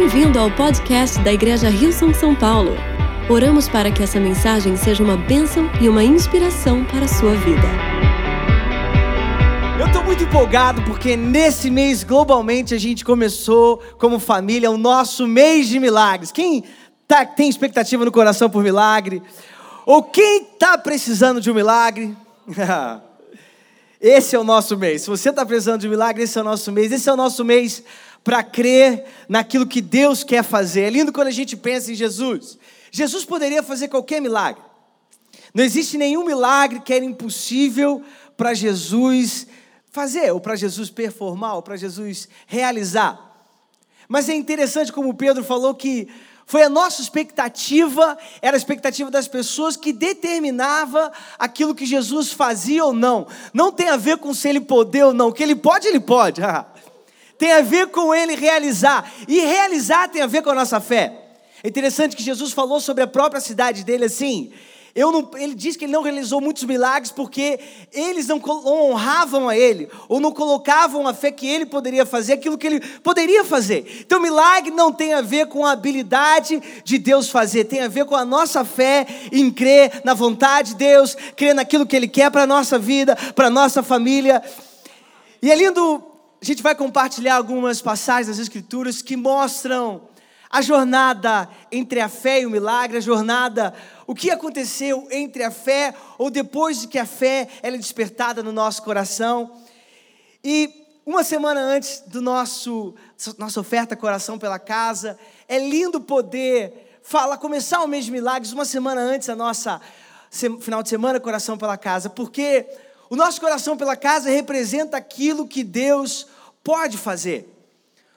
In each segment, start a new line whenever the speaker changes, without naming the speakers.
Bem-vindo ao podcast da Igreja Rio São São Paulo. Oramos para que essa mensagem seja uma bênção e uma inspiração para a sua vida.
Eu estou muito empolgado porque nesse mês, globalmente, a gente começou como família o nosso mês de milagres. Quem tá, tem expectativa no coração por milagre? Ou quem está precisando de um milagre? Esse é o nosso mês. Se você está precisando de um milagre, esse é o nosso mês. Esse é o nosso mês para crer naquilo que Deus quer fazer. É lindo quando a gente pensa em Jesus. Jesus poderia fazer qualquer milagre. Não existe nenhum milagre que era impossível para Jesus fazer, ou para Jesus performar, ou para Jesus realizar. Mas é interessante como Pedro falou que foi a nossa expectativa, era a expectativa das pessoas que determinava aquilo que Jesus fazia ou não. Não tem a ver com se ele poder ou não. O que ele pode, ele pode. tem a ver com ele realizar. E realizar tem a ver com a nossa fé. É interessante que Jesus falou sobre a própria cidade dele assim. Não, ele diz que ele não realizou muitos milagres porque eles não honravam a ele, ou não colocavam a fé que ele poderia fazer, aquilo que ele poderia fazer. Então, milagre não tem a ver com a habilidade de Deus fazer, tem a ver com a nossa fé em crer na vontade de Deus, crer naquilo que Ele quer para a nossa vida, para a nossa família. E é lindo, a gente vai compartilhar algumas passagens das Escrituras que mostram a jornada entre a fé e o milagre, a jornada, o que aconteceu entre a fé ou depois de que a fé é despertada no nosso coração. E uma semana antes do nosso nossa oferta Coração pela Casa, é lindo poder falar, começar o mês de milagres uma semana antes da nossa final de semana Coração pela Casa, porque o nosso coração pela casa representa aquilo que Deus pode fazer.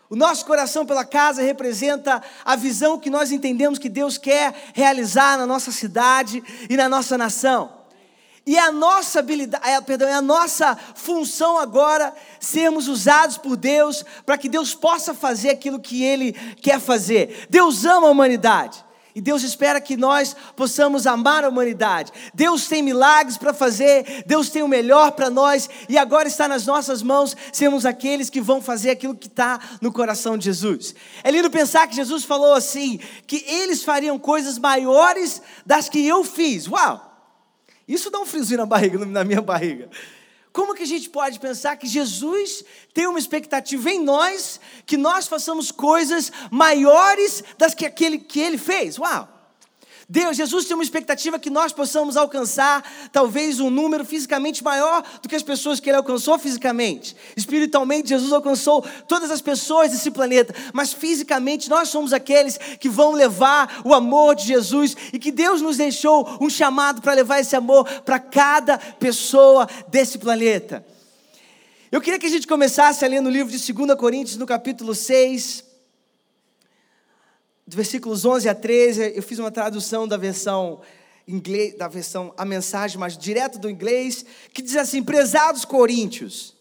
O nosso coração pela casa representa a visão que nós entendemos que Deus quer realizar na nossa cidade e na nossa nação. E a nossa habilidade, é, perdão, é a nossa função agora sermos usados por Deus para que Deus possa fazer aquilo que Ele quer fazer. Deus ama a humanidade. E Deus espera que nós possamos amar a humanidade. Deus tem milagres para fazer, Deus tem o melhor para nós, e agora está nas nossas mãos sermos aqueles que vão fazer aquilo que está no coração de Jesus. É lindo pensar que Jesus falou assim: que eles fariam coisas maiores das que eu fiz. Uau! Isso dá um friozinho na barriga, na minha barriga. Como que a gente pode pensar que Jesus tem uma expectativa em nós que nós façamos coisas maiores das que aquele que ele fez? Uau! Deus, Jesus tem uma expectativa que nós possamos alcançar talvez um número fisicamente maior do que as pessoas que ele alcançou fisicamente. Espiritualmente, Jesus alcançou todas as pessoas desse planeta, mas fisicamente nós somos aqueles que vão levar o amor de Jesus e que Deus nos deixou um chamado para levar esse amor para cada pessoa desse planeta. Eu queria que a gente começasse a ler no livro de 2 Coríntios, no capítulo 6 do versículos 11 a 13, eu fiz uma tradução da versão inglês, da versão a mensagem mais direto do inglês, que diz assim: "Prezados coríntios,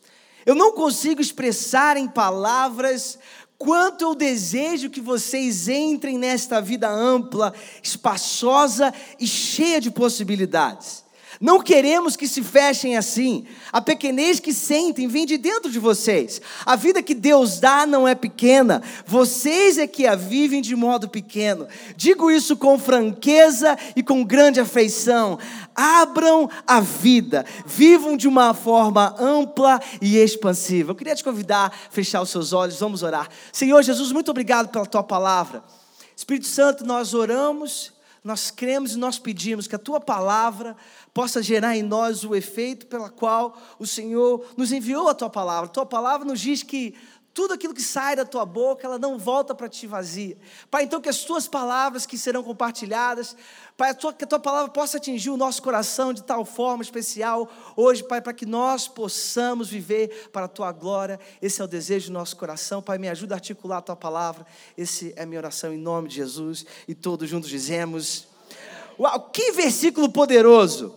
eu não consigo expressar em palavras quanto eu desejo que vocês entrem nesta vida ampla, espaçosa e cheia de possibilidades. Não queremos que se fechem assim. A pequenez que sentem vem de dentro de vocês. A vida que Deus dá não é pequena. Vocês é que a vivem de modo pequeno. Digo isso com franqueza e com grande afeição. Abram a vida. Vivam de uma forma ampla e expansiva. Eu queria te convidar a fechar os seus olhos. Vamos orar. Senhor Jesus, muito obrigado pela tua palavra. Espírito Santo, nós oramos nós cremos e nós pedimos que a tua palavra possa gerar em nós o efeito pela qual o Senhor nos enviou a tua palavra. A tua palavra nos diz que tudo aquilo que sai da tua boca, ela não volta para ti vazia. Pai, então que as tuas palavras que serão compartilhadas, Pai, que a tua palavra possa atingir o nosso coração de tal forma especial hoje, Pai, para que nós possamos viver para a tua glória. Esse é o desejo do nosso coração. Pai, me ajuda a articular a tua palavra. Esse é a minha oração em nome de Jesus. E todos juntos dizemos: Uau, que versículo poderoso!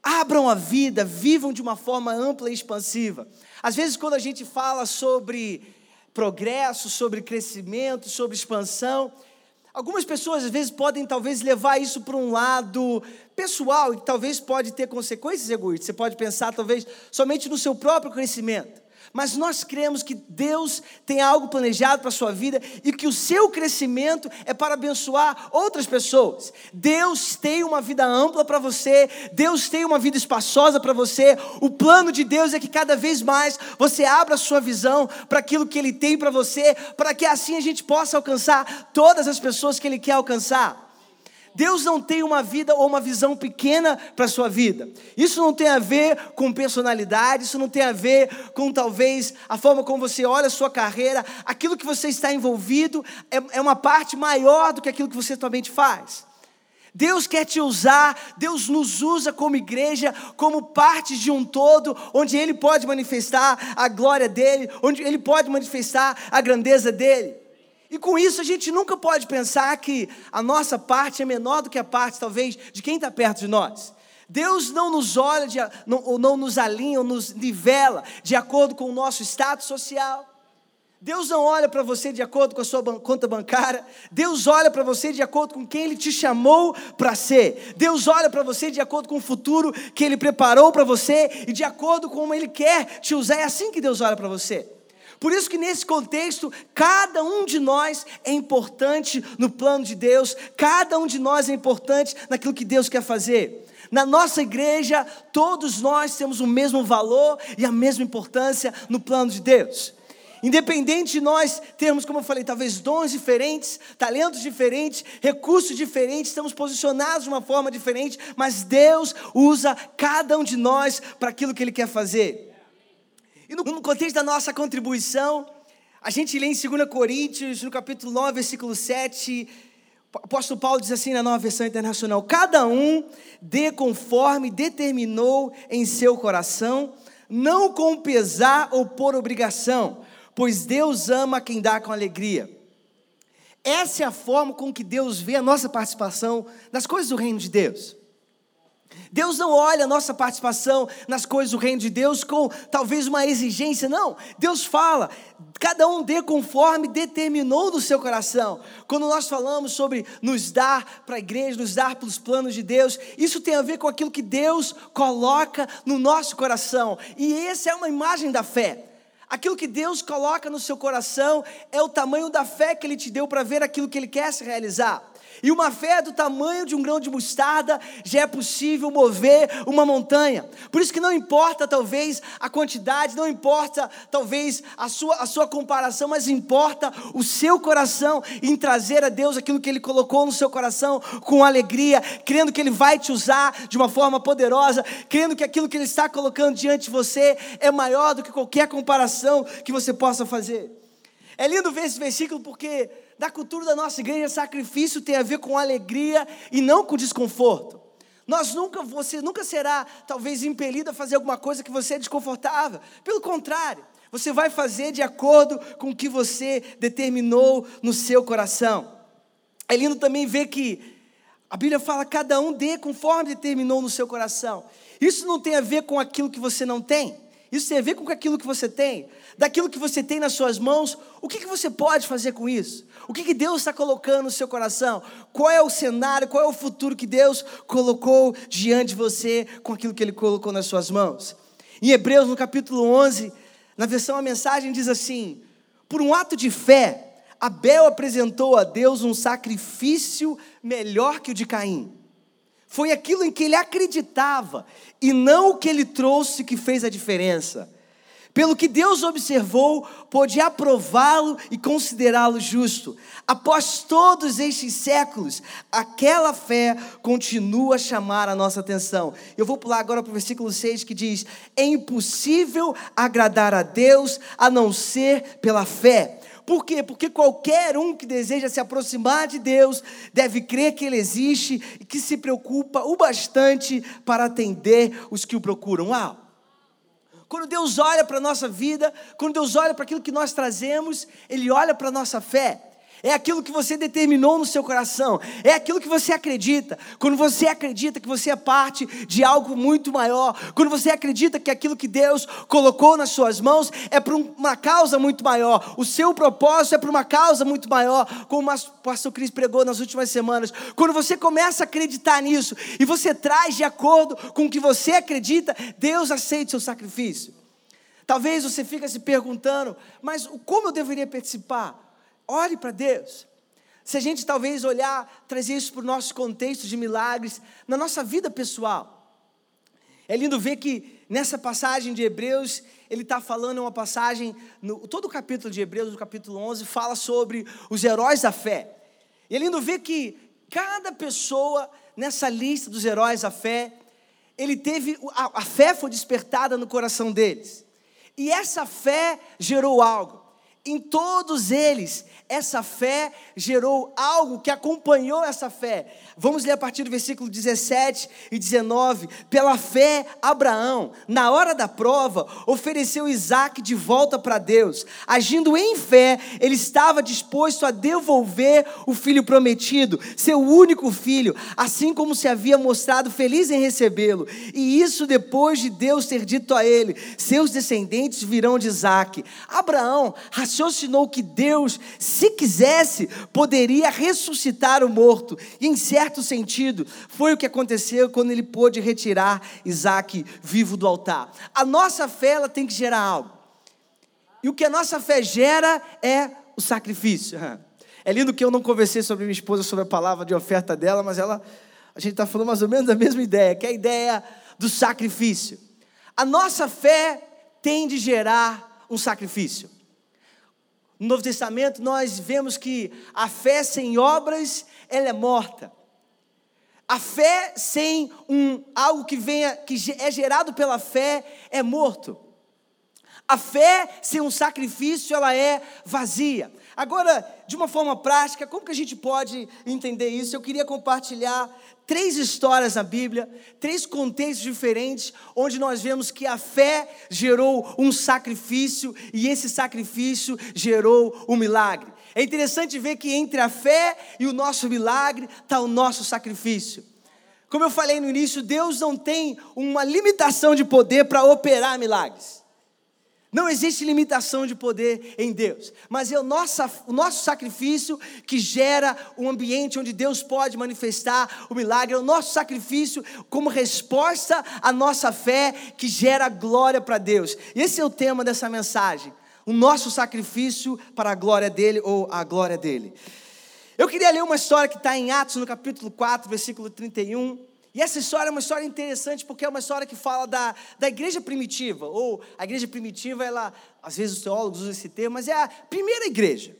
Abram a vida, vivam de uma forma ampla e expansiva. Às vezes, quando a gente fala sobre progresso, sobre crescimento, sobre expansão, algumas pessoas às vezes podem talvez levar isso para um lado pessoal e talvez pode ter consequências egoístas. Você pode pensar talvez somente no seu próprio crescimento. Mas nós cremos que Deus tem algo planejado para a sua vida e que o seu crescimento é para abençoar outras pessoas. Deus tem uma vida ampla para você, Deus tem uma vida espaçosa para você. O plano de Deus é que cada vez mais você abra a sua visão para aquilo que Ele tem para você, para que assim a gente possa alcançar todas as pessoas que Ele quer alcançar. Deus não tem uma vida ou uma visão pequena para a sua vida. Isso não tem a ver com personalidade, isso não tem a ver com talvez a forma como você olha a sua carreira. Aquilo que você está envolvido é, é uma parte maior do que aquilo que você atualmente faz. Deus quer te usar, Deus nos usa como igreja, como parte de um todo, onde Ele pode manifestar a glória dEle, onde Ele pode manifestar a grandeza dEle. E com isso a gente nunca pode pensar que a nossa parte é menor do que a parte, talvez, de quem está perto de nós. Deus não nos olha, de, não, ou não nos alinha, ou nos nivela de acordo com o nosso status social. Deus não olha para você de acordo com a sua conta bancária. Deus olha para você de acordo com quem Ele te chamou para ser. Deus olha para você de acordo com o futuro que Ele preparou para você e de acordo com como Ele quer te usar. É assim que Deus olha para você. Por isso que nesse contexto, cada um de nós é importante no plano de Deus, cada um de nós é importante naquilo que Deus quer fazer. Na nossa igreja, todos nós temos o mesmo valor e a mesma importância no plano de Deus. Independente de nós termos, como eu falei, talvez dons diferentes, talentos diferentes, recursos diferentes, estamos posicionados de uma forma diferente, mas Deus usa cada um de nós para aquilo que Ele quer fazer. E no, contexto da nossa contribuição, a gente lê em 2 Coríntios, no capítulo 9, versículo 7, o apóstolo Paulo diz assim na nova versão internacional: Cada um dê conforme determinou em seu coração, não com pesar ou por obrigação, pois Deus ama quem dá com alegria. Essa é a forma com que Deus vê a nossa participação nas coisas do reino de Deus. Deus não olha a nossa participação nas coisas do reino de Deus com talvez uma exigência, não. Deus fala, cada um dê conforme determinou no seu coração. Quando nós falamos sobre nos dar para a igreja, nos dar pelos planos de Deus, isso tem a ver com aquilo que Deus coloca no nosso coração. E essa é uma imagem da fé. Aquilo que Deus coloca no seu coração é o tamanho da fé que Ele te deu para ver aquilo que Ele quer se realizar. E uma fé do tamanho de um grão de mostarda já é possível mover uma montanha. Por isso que não importa talvez a quantidade, não importa talvez a sua, a sua comparação, mas importa o seu coração em trazer a Deus aquilo que Ele colocou no seu coração com alegria, crendo que Ele vai te usar de uma forma poderosa, crendo que aquilo que Ele está colocando diante de você é maior do que qualquer comparação que você possa fazer. É lindo ver esse versículo porque da cultura da nossa igreja, sacrifício tem a ver com alegria e não com desconforto. Nós nunca, você nunca será talvez impelido a fazer alguma coisa que você é desconfortável. Pelo contrário, você vai fazer de acordo com o que você determinou no seu coração. É lindo também ver que a Bíblia fala: cada um dê conforme determinou no seu coração. Isso não tem a ver com aquilo que você não tem. Isso tem a ver com aquilo que você tem, daquilo que você tem nas suas mãos. O que, que você pode fazer com isso? O que, que Deus está colocando no seu coração? Qual é o cenário, qual é o futuro que Deus colocou diante de você com aquilo que Ele colocou nas suas mãos? Em Hebreus, no capítulo 11, na versão a mensagem diz assim: Por um ato de fé, Abel apresentou a Deus um sacrifício melhor que o de Caim. Foi aquilo em que ele acreditava e não o que ele trouxe que fez a diferença. Pelo que Deus observou, pôde aprová-lo e considerá-lo justo. Após todos estes séculos, aquela fé continua a chamar a nossa atenção. Eu vou pular agora para o versículo 6 que diz: É impossível agradar a Deus a não ser pela fé. Por quê? Porque qualquer um que deseja se aproximar de Deus deve crer que Ele existe e que se preocupa o bastante para atender os que o procuram. Uau! Quando Deus olha para a nossa vida, quando Deus olha para aquilo que nós trazemos, Ele olha para a nossa fé é aquilo que você determinou no seu coração, é aquilo que você acredita. Quando você acredita que você é parte de algo muito maior, quando você acredita que aquilo que Deus colocou nas suas mãos é para uma causa muito maior, o seu propósito é para uma causa muito maior, como o pastor Cris pregou nas últimas semanas. Quando você começa a acreditar nisso e você traz de acordo com o que você acredita, Deus aceita o seu sacrifício. Talvez você fique se perguntando, mas como eu deveria participar? Ore para Deus. Se a gente talvez olhar, trazer isso para o nosso contexto de milagres, na nossa vida pessoal. É lindo ver que nessa passagem de Hebreus, ele está falando uma passagem, no, todo o capítulo de Hebreus, no capítulo 11, fala sobre os heróis da fé. E é lindo ver que cada pessoa nessa lista dos heróis da fé, ele teve, a, a fé foi despertada no coração deles. E essa fé gerou algo. Em todos eles, essa fé gerou algo que acompanhou essa fé. Vamos ler a partir do versículo 17 e 19. Pela fé, Abraão, na hora da prova, ofereceu Isaac de volta para Deus. Agindo em fé, ele estava disposto a devolver o filho prometido, seu único filho, assim como se havia mostrado feliz em recebê-lo. E isso depois de Deus ter dito a ele: seus descendentes virão de Isaac. Abraão raciocinou que Deus, se quisesse, poderia ressuscitar o morto. E em certo sentido, foi o que aconteceu quando ele pôde retirar Isaac vivo do altar. A nossa fé ela tem que gerar algo. E o que a nossa fé gera é o sacrifício. É lindo que eu não conversei sobre minha esposa sobre a palavra de oferta dela, mas ela a gente está falando mais ou menos a mesma ideia, que é a ideia do sacrifício. A nossa fé tem de gerar um sacrifício. No Novo Testamento nós vemos que a fé sem obras, ela é morta. A fé sem um algo que venha que é gerado pela fé é morto. A fé sem um sacrifício, ela é vazia. Agora, de uma forma prática, como que a gente pode entender isso? Eu queria compartilhar três histórias na Bíblia, três contextos diferentes, onde nós vemos que a fé gerou um sacrifício e esse sacrifício gerou um milagre. É interessante ver que entre a fé e o nosso milagre está o nosso sacrifício. Como eu falei no início, Deus não tem uma limitação de poder para operar milagres. Não existe limitação de poder em Deus, mas é o nosso, o nosso sacrifício que gera um ambiente onde Deus pode manifestar o milagre, é o nosso sacrifício como resposta à nossa fé que gera glória para Deus. E esse é o tema dessa mensagem: o nosso sacrifício para a glória dele ou a glória dele. Eu queria ler uma história que está em Atos, no capítulo 4, versículo 31. E essa história é uma história interessante porque é uma história que fala da, da igreja primitiva, ou a igreja primitiva, ela, às vezes os teólogos usam esse termo, mas é a primeira igreja.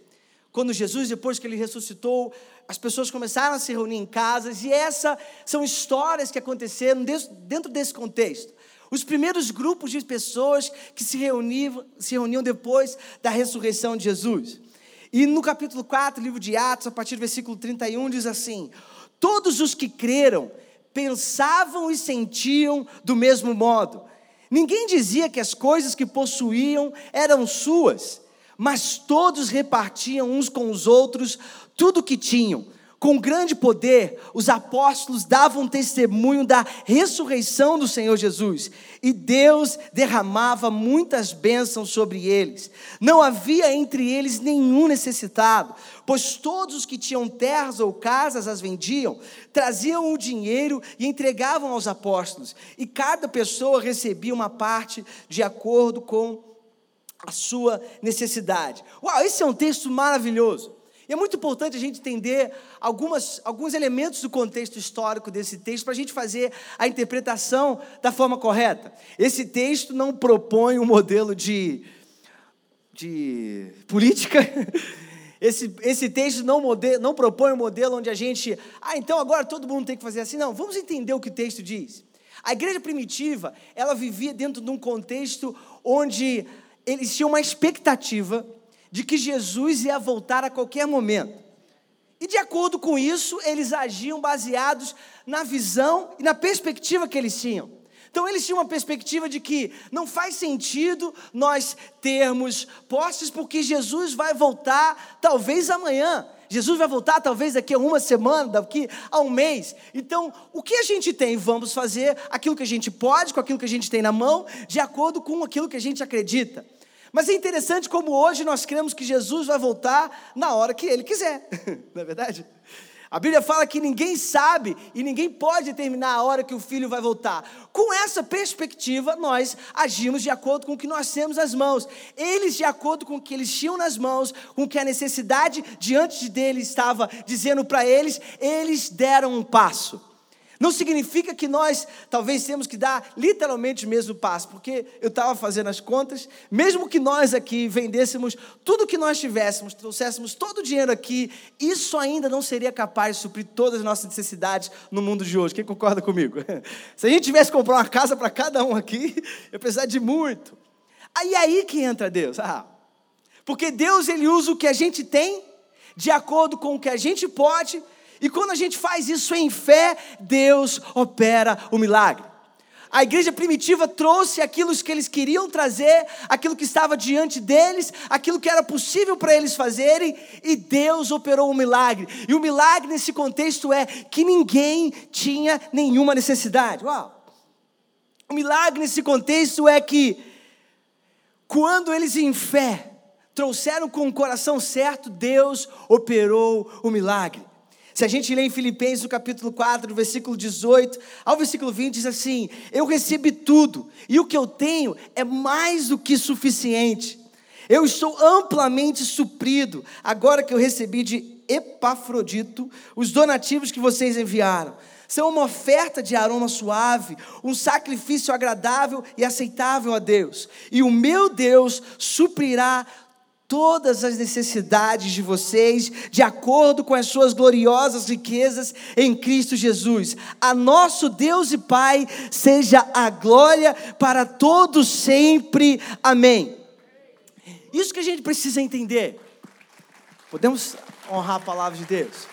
Quando Jesus, depois que ele ressuscitou, as pessoas começaram a se reunir em casas, e essas são histórias que aconteceram dentro desse contexto. Os primeiros grupos de pessoas que se reuniam, se reuniam depois da ressurreição de Jesus. E no capítulo 4, livro de Atos, a partir do versículo 31, diz assim: Todos os que creram pensavam e sentiam do mesmo modo. Ninguém dizia que as coisas que possuíam eram suas, mas todos repartiam uns com os outros tudo o que tinham. Com grande poder, os apóstolos davam testemunho da ressurreição do Senhor Jesus, e Deus derramava muitas bênçãos sobre eles. Não havia entre eles nenhum necessitado, pois todos os que tinham terras ou casas as vendiam, traziam o dinheiro e entregavam aos apóstolos, e cada pessoa recebia uma parte de acordo com a sua necessidade. Uau, esse é um texto maravilhoso. E é muito importante a gente entender algumas, alguns elementos do contexto histórico desse texto para a gente fazer a interpretação da forma correta. Esse texto não propõe um modelo de, de política. Esse, esse texto não, mode, não propõe um modelo onde a gente. Ah, então agora todo mundo tem que fazer assim. Não, vamos entender o que o texto diz. A igreja primitiva, ela vivia dentro de um contexto onde eles tinham uma expectativa de que Jesus ia voltar a qualquer momento. E de acordo com isso, eles agiam baseados na visão e na perspectiva que eles tinham. Então eles tinham uma perspectiva de que não faz sentido nós termos posses porque Jesus vai voltar talvez amanhã. Jesus vai voltar talvez daqui a uma semana, daqui a um mês. Então, o que a gente tem? Vamos fazer aquilo que a gente pode, com aquilo que a gente tem na mão, de acordo com aquilo que a gente acredita. Mas é interessante como hoje nós cremos que Jesus vai voltar na hora que Ele quiser, não é verdade? A Bíblia fala que ninguém sabe e ninguém pode determinar a hora que o filho vai voltar. Com essa perspectiva, nós agimos de acordo com o que nós temos nas mãos. Eles, de acordo com o que eles tinham nas mãos, com o que a necessidade diante deles estava dizendo para eles, eles deram um passo. Não significa que nós talvez temos que dar literalmente o mesmo passo, porque eu estava fazendo as contas, mesmo que nós aqui vendêssemos tudo que nós tivéssemos, trouxéssemos todo o dinheiro aqui, isso ainda não seria capaz de suprir todas as nossas necessidades no mundo de hoje. Quem concorda comigo? Se a gente tivesse que comprar uma casa para cada um aqui, eu precisaria de muito. Aí é aí que entra Deus. Ah, porque Deus ele usa o que a gente tem de acordo com o que a gente pode e quando a gente faz isso em fé, Deus opera o milagre. A igreja primitiva trouxe aquilo que eles queriam trazer, aquilo que estava diante deles, aquilo que era possível para eles fazerem, e Deus operou um milagre. E o milagre nesse contexto é que ninguém tinha nenhuma necessidade. Uau! O milagre nesse contexto é que, quando eles em fé trouxeram com o coração certo, Deus operou o milagre. Se a gente lê em Filipenses, no capítulo 4, do versículo 18 ao versículo 20, diz assim: Eu recebi tudo, e o que eu tenho é mais do que suficiente. Eu estou amplamente suprido, agora que eu recebi de Epafrodito os donativos que vocês enviaram. São uma oferta de aroma suave, um sacrifício agradável e aceitável a Deus. E o meu Deus suprirá todas as necessidades de vocês, de acordo com as suas gloriosas riquezas em Cristo Jesus. A nosso Deus e Pai seja a glória para todos sempre. Amém. Isso que a gente precisa entender. Podemos honrar a palavra de Deus?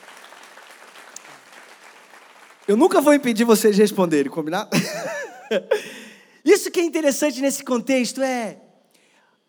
Eu nunca vou impedir vocês de responderem, combinado? Isso que é interessante nesse contexto é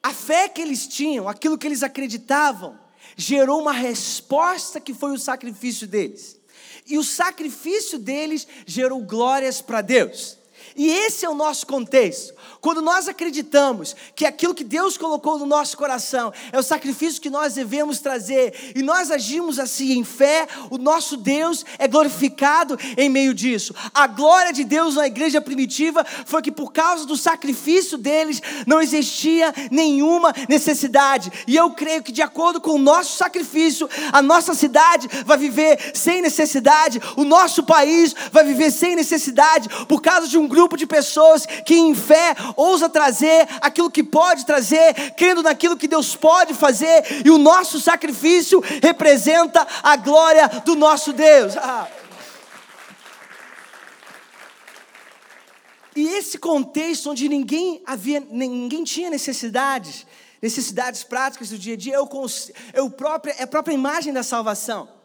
a fé que eles tinham, aquilo que eles acreditavam, gerou uma resposta que foi o sacrifício deles. E o sacrifício deles gerou glórias para Deus. E esse é o nosso contexto. Quando nós acreditamos que aquilo que Deus colocou no nosso coração é o sacrifício que nós devemos trazer, e nós agimos assim em fé, o nosso Deus é glorificado em meio disso. A glória de Deus na igreja primitiva foi que por causa do sacrifício deles não existia nenhuma necessidade. E eu creio que de acordo com o nosso sacrifício, a nossa cidade vai viver sem necessidade, o nosso país vai viver sem necessidade por causa de um grupo de pessoas que em fé ousa trazer aquilo que pode trazer, crendo naquilo que Deus pode fazer, e o nosso sacrifício representa a glória do nosso Deus. Ah. E esse contexto onde ninguém havia, ninguém tinha necessidades, necessidades práticas do dia a dia, eu, eu própria, é a própria imagem da salvação.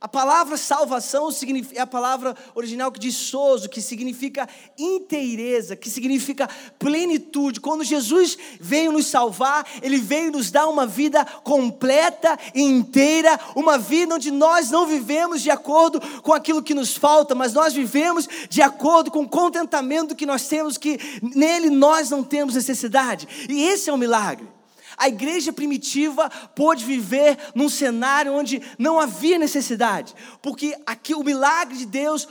A palavra salvação é a palavra original que diz sozo, que significa inteireza, que significa plenitude. Quando Jesus veio nos salvar, Ele veio nos dar uma vida completa e inteira, uma vida onde nós não vivemos de acordo com aquilo que nos falta, mas nós vivemos de acordo com o contentamento que nós temos, que nele nós não temos necessidade. E esse é o milagre. A igreja primitiva pôde viver num cenário onde não havia necessidade, porque aqui o milagre de Deus,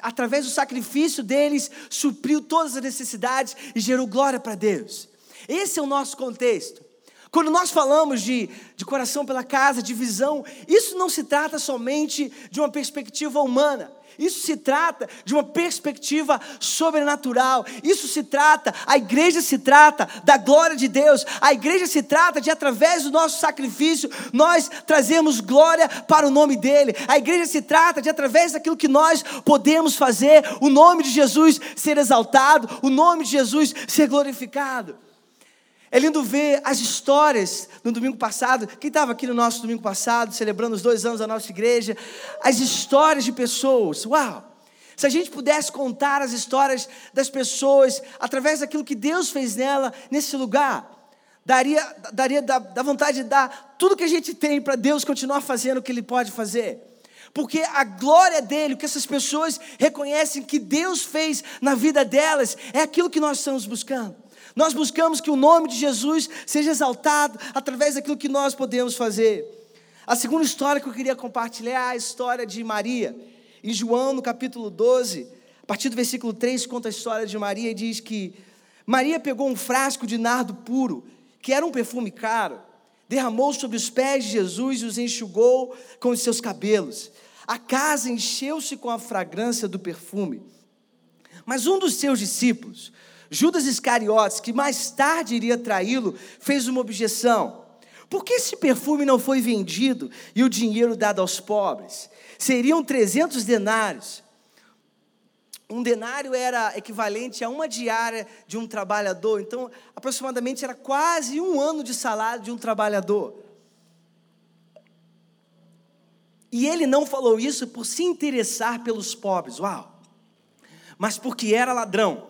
através do sacrifício deles, supriu todas as necessidades e gerou glória para Deus. Esse é o nosso contexto. Quando nós falamos de, de coração pela casa, de visão, isso não se trata somente de uma perspectiva humana. Isso se trata de uma perspectiva sobrenatural. Isso se trata, a igreja se trata da glória de Deus. A igreja se trata de, através do nosso sacrifício, nós trazemos glória para o nome dEle. A igreja se trata de, através daquilo que nós podemos fazer, o nome de Jesus ser exaltado, o nome de Jesus ser glorificado. É lindo ver as histórias no domingo passado. Quem estava aqui no nosso domingo passado, celebrando os dois anos da nossa igreja? As histórias de pessoas. Uau! Se a gente pudesse contar as histórias das pessoas através daquilo que Deus fez nela, nesse lugar, daria, daria da, da vontade de dar tudo que a gente tem para Deus continuar fazendo o que Ele pode fazer. Porque a glória dele, o que essas pessoas reconhecem que Deus fez na vida delas, é aquilo que nós estamos buscando. Nós buscamos que o nome de Jesus seja exaltado através daquilo que nós podemos fazer. A segunda história que eu queria compartilhar é a história de Maria. Em João, no capítulo 12, a partir do versículo 3, conta a história de Maria e diz que Maria pegou um frasco de nardo puro, que era um perfume caro, derramou sobre os pés de Jesus e os enxugou com os seus cabelos. A casa encheu-se com a fragrância do perfume. Mas um dos seus discípulos, Judas Iscariotes, que mais tarde iria traí-lo, fez uma objeção. Por que esse perfume não foi vendido e o dinheiro dado aos pobres? Seriam 300 denários. Um denário era equivalente a uma diária de um trabalhador, então aproximadamente era quase um ano de salário de um trabalhador. E ele não falou isso por se interessar pelos pobres, uau! Mas porque era ladrão.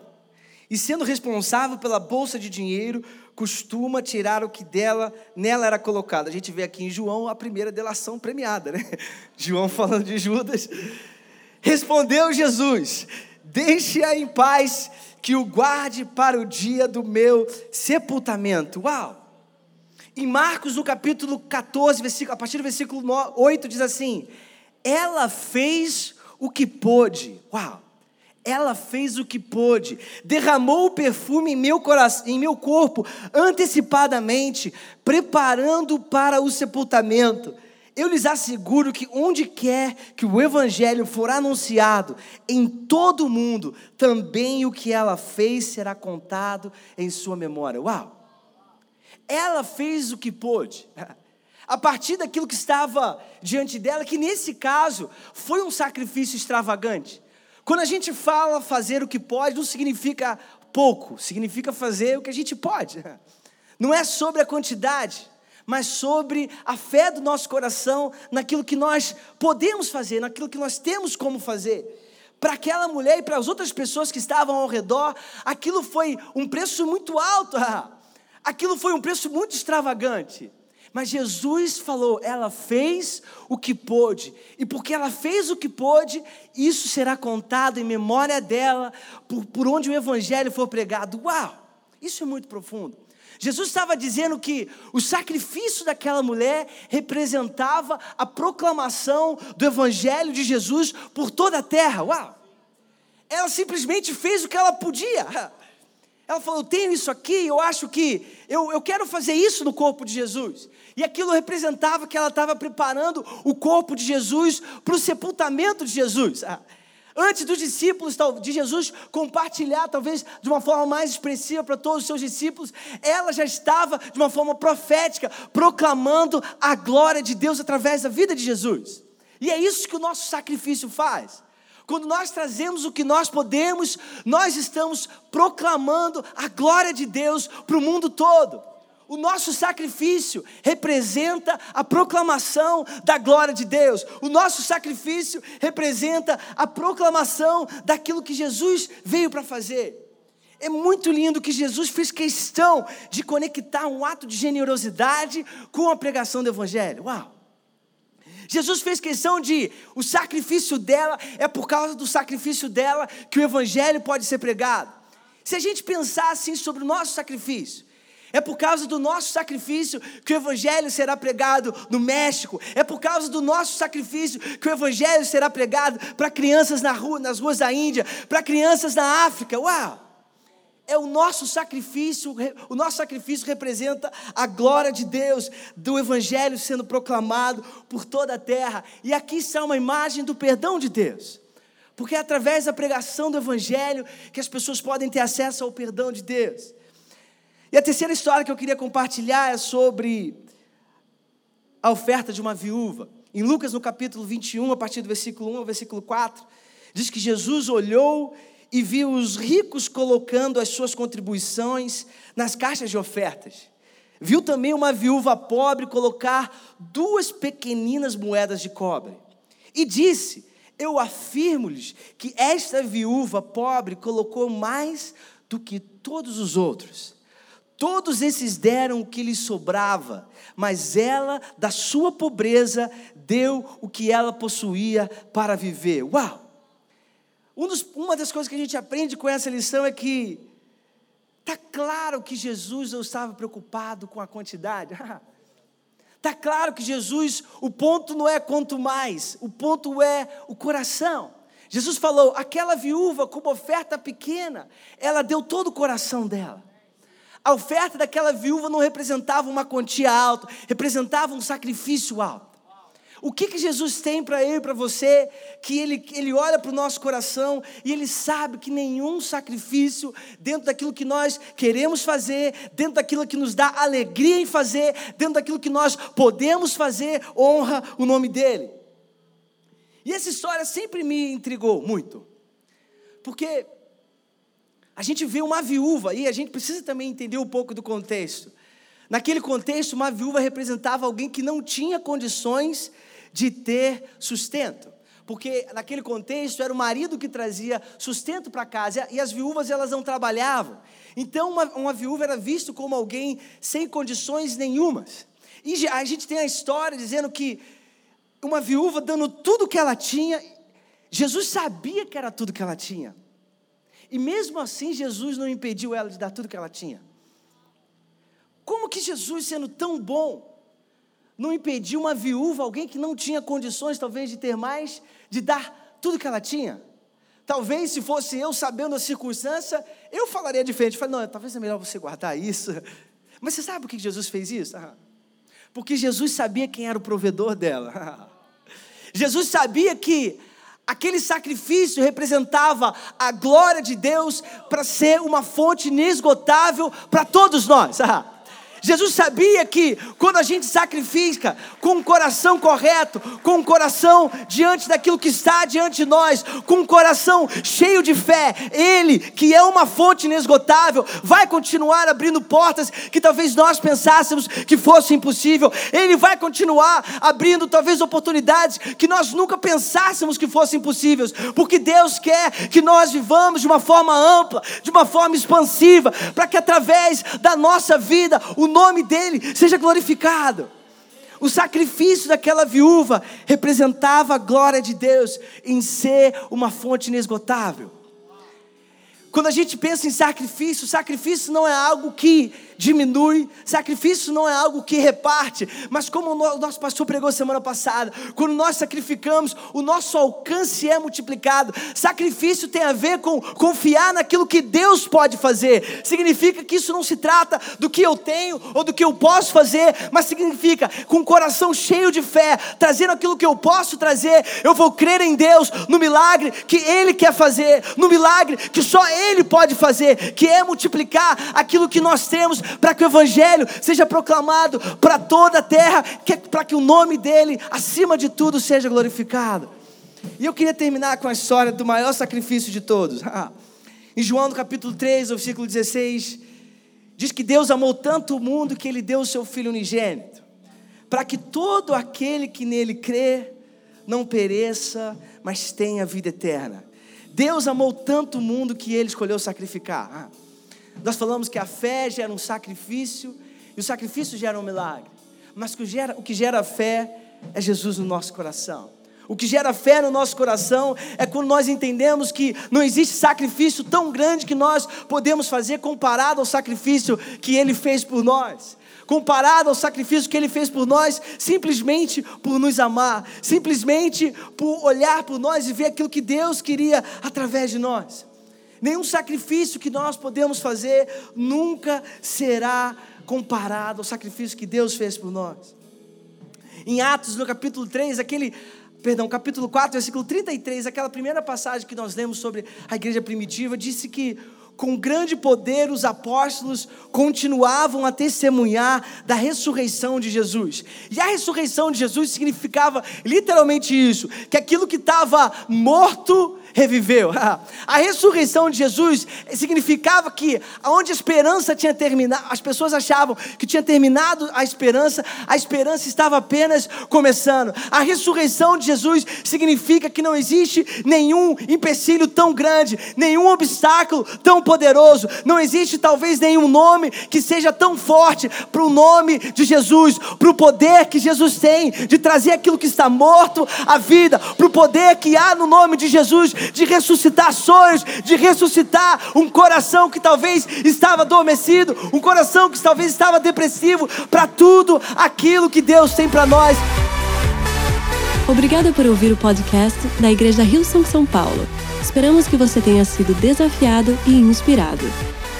E sendo responsável pela bolsa de dinheiro, costuma tirar o que dela nela era colocado. A gente vê aqui em João a primeira delação premiada, né? João falando de Judas. Respondeu Jesus: Deixe-a em paz, que o guarde para o dia do meu sepultamento. Uau! Em Marcos, no capítulo 14, versículo, a partir do versículo 8, diz assim: Ela fez o que pôde. Uau! Ela fez o que pôde, derramou o perfume em meu, coração, em meu corpo antecipadamente, preparando para o sepultamento. Eu lhes asseguro que onde quer que o evangelho for anunciado, em todo o mundo, também o que ela fez será contado em sua memória. Uau! ela fez o que pôde. A partir daquilo que estava diante dela, que nesse caso foi um sacrifício extravagante. Quando a gente fala fazer o que pode, não significa pouco, significa fazer o que a gente pode. Não é sobre a quantidade, mas sobre a fé do nosso coração naquilo que nós podemos fazer, naquilo que nós temos como fazer. Para aquela mulher e para as outras pessoas que estavam ao redor, aquilo foi um preço muito alto. Aquilo foi um preço muito extravagante. Mas Jesus falou, ela fez o que pôde, e porque ela fez o que pôde, isso será contado em memória dela, por, por onde o Evangelho for pregado. Uau! Isso é muito profundo. Jesus estava dizendo que o sacrifício daquela mulher representava a proclamação do Evangelho de Jesus por toda a terra. Uau! Ela simplesmente fez o que ela podia. Ela falou: Eu tenho isso aqui, eu acho que eu, eu quero fazer isso no corpo de Jesus. E aquilo representava que ela estava preparando o corpo de Jesus para o sepultamento de Jesus. Ah, antes dos discípulos de Jesus compartilhar, talvez de uma forma mais expressiva para todos os seus discípulos, ela já estava de uma forma profética, proclamando a glória de Deus através da vida de Jesus. E é isso que o nosso sacrifício faz. Quando nós trazemos o que nós podemos, nós estamos proclamando a glória de Deus para o mundo todo. O nosso sacrifício representa a proclamação da glória de Deus. O nosso sacrifício representa a proclamação daquilo que Jesus veio para fazer. É muito lindo que Jesus fez questão de conectar um ato de generosidade com a pregação do Evangelho. Uau! Jesus fez questão de o sacrifício dela é por causa do sacrifício dela que o evangelho pode ser pregado. Se a gente pensar assim sobre o nosso sacrifício, é por causa do nosso sacrifício que o Evangelho será pregado no México. É por causa do nosso sacrifício que o Evangelho será pregado para crianças na rua, nas ruas da Índia, para crianças na África. Uau! é o nosso sacrifício, o nosso sacrifício representa a glória de Deus, do Evangelho sendo proclamado por toda a terra. E aqui está uma imagem do perdão de Deus, porque é através da pregação do Evangelho que as pessoas podem ter acesso ao perdão de Deus. E a terceira história que eu queria compartilhar é sobre a oferta de uma viúva. Em Lucas, no capítulo 21, a partir do versículo 1 ao versículo 4, diz que Jesus olhou e viu os ricos colocando as suas contribuições nas caixas de ofertas. Viu também uma viúva pobre colocar duas pequeninas moedas de cobre. E disse: Eu afirmo-lhes que esta viúva pobre colocou mais do que todos os outros. Todos esses deram o que lhes sobrava, mas ela, da sua pobreza, deu o que ela possuía para viver. Uau! Um dos, uma das coisas que a gente aprende com essa lição é que está claro que Jesus não estava preocupado com a quantidade. Está claro que Jesus, o ponto não é quanto mais, o ponto é o coração. Jesus falou: aquela viúva com uma oferta pequena, ela deu todo o coração dela. A oferta daquela viúva não representava uma quantia alta, representava um sacrifício alto. O que, que Jesus tem para eu e para você, que ele, ele olha para o nosso coração e ele sabe que nenhum sacrifício, dentro daquilo que nós queremos fazer, dentro daquilo que nos dá alegria em fazer, dentro daquilo que nós podemos fazer, honra o nome dEle. E essa história sempre me intrigou muito, porque a gente vê uma viúva, e a gente precisa também entender um pouco do contexto. Naquele contexto, uma viúva representava alguém que não tinha condições de ter sustento. Porque naquele contexto era o marido que trazia sustento para casa e as viúvas elas não trabalhavam. Então uma, uma viúva era vista como alguém sem condições nenhumas. E a gente tem a história dizendo que uma viúva dando tudo que ela tinha, Jesus sabia que era tudo que ela tinha. E mesmo assim, Jesus não impediu ela de dar tudo que ela tinha. Como que Jesus, sendo tão bom, não impediu uma viúva, alguém que não tinha condições, talvez, de ter mais, de dar tudo que ela tinha. Talvez, se fosse eu, sabendo a circunstância, eu falaria diferente. Eu falei, não, talvez é melhor você guardar isso. Mas você sabe por que Jesus fez isso? Porque Jesus sabia quem era o provedor dela. Jesus sabia que aquele sacrifício representava a glória de Deus para ser uma fonte inesgotável para todos nós. Jesus sabia que quando a gente sacrifica com o coração correto, com o coração diante daquilo que está diante de nós, com um coração cheio de fé, Ele, que é uma fonte inesgotável, vai continuar abrindo portas que talvez nós pensássemos que fosse impossível. Ele vai continuar abrindo talvez oportunidades que nós nunca pensássemos que fossem possíveis, porque Deus quer que nós vivamos de uma forma ampla, de uma forma expansiva, para que através da nossa vida o nome dele seja glorificado. O sacrifício daquela viúva representava a glória de Deus em ser uma fonte inesgotável. Quando a gente pensa em sacrifício, sacrifício não é algo que diminui, sacrifício não é algo que reparte, mas como o nosso pastor pregou semana passada, quando nós sacrificamos, o nosso alcance é multiplicado. Sacrifício tem a ver com confiar naquilo que Deus pode fazer. Significa que isso não se trata do que eu tenho ou do que eu posso fazer, mas significa com o coração cheio de fé, trazendo aquilo que eu posso trazer, eu vou crer em Deus, no milagre que Ele quer fazer, no milagre que só Ele pode fazer, que é multiplicar aquilo que nós temos para que o Evangelho seja proclamado para toda a terra, para que o nome dele, acima de tudo, seja glorificado. E eu queria terminar com a história do maior sacrifício de todos. em João, no capítulo 3, versículo 16, diz que Deus amou tanto o mundo que ele deu o seu Filho unigênito, para que todo aquele que nele crê não pereça, mas tenha vida eterna. Deus amou tanto o mundo que ele escolheu sacrificar. Nós falamos que a fé gera um sacrifício e o sacrifício gera um milagre. Mas que gera, o que gera fé é Jesus no nosso coração. O que gera fé no nosso coração é quando nós entendemos que não existe sacrifício tão grande que nós podemos fazer comparado ao sacrifício que Ele fez por nós. Comparado ao sacrifício que Ele fez por nós, simplesmente por nos amar, simplesmente por olhar por nós e ver aquilo que Deus queria através de nós. Nenhum sacrifício que nós podemos fazer nunca será comparado ao sacrifício que Deus fez por nós. Em Atos, no capítulo 3, aquele, perdão, capítulo 4, versículo 33, aquela primeira passagem que nós lemos sobre a igreja primitiva, disse que com grande poder os apóstolos continuavam a testemunhar da ressurreição de Jesus. E a ressurreição de Jesus significava literalmente isso: que aquilo que estava morto reviveu. A ressurreição de Jesus significava que onde a esperança tinha terminado, as pessoas achavam que tinha terminado a esperança, a esperança estava apenas começando. A ressurreição de Jesus significa que não existe nenhum empecilho tão grande, nenhum obstáculo tão poderoso. Não existe talvez nenhum nome que seja tão forte para o nome de Jesus, para o poder que Jesus tem de trazer aquilo que está morto à vida, para o poder que há no nome de Jesus de ressuscitar sonhos, de ressuscitar um coração que talvez estava adormecido, um coração que talvez estava depressivo, para tudo aquilo que Deus tem para nós.
Obrigada por ouvir o podcast da Igreja Rio São São Paulo. Esperamos que você tenha sido desafiado e inspirado.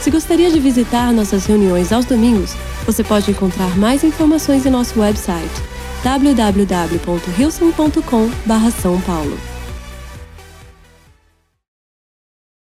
Se gostaria de visitar nossas reuniões aos domingos, você pode encontrar mais informações em nosso website www.rilson.com/são paulo.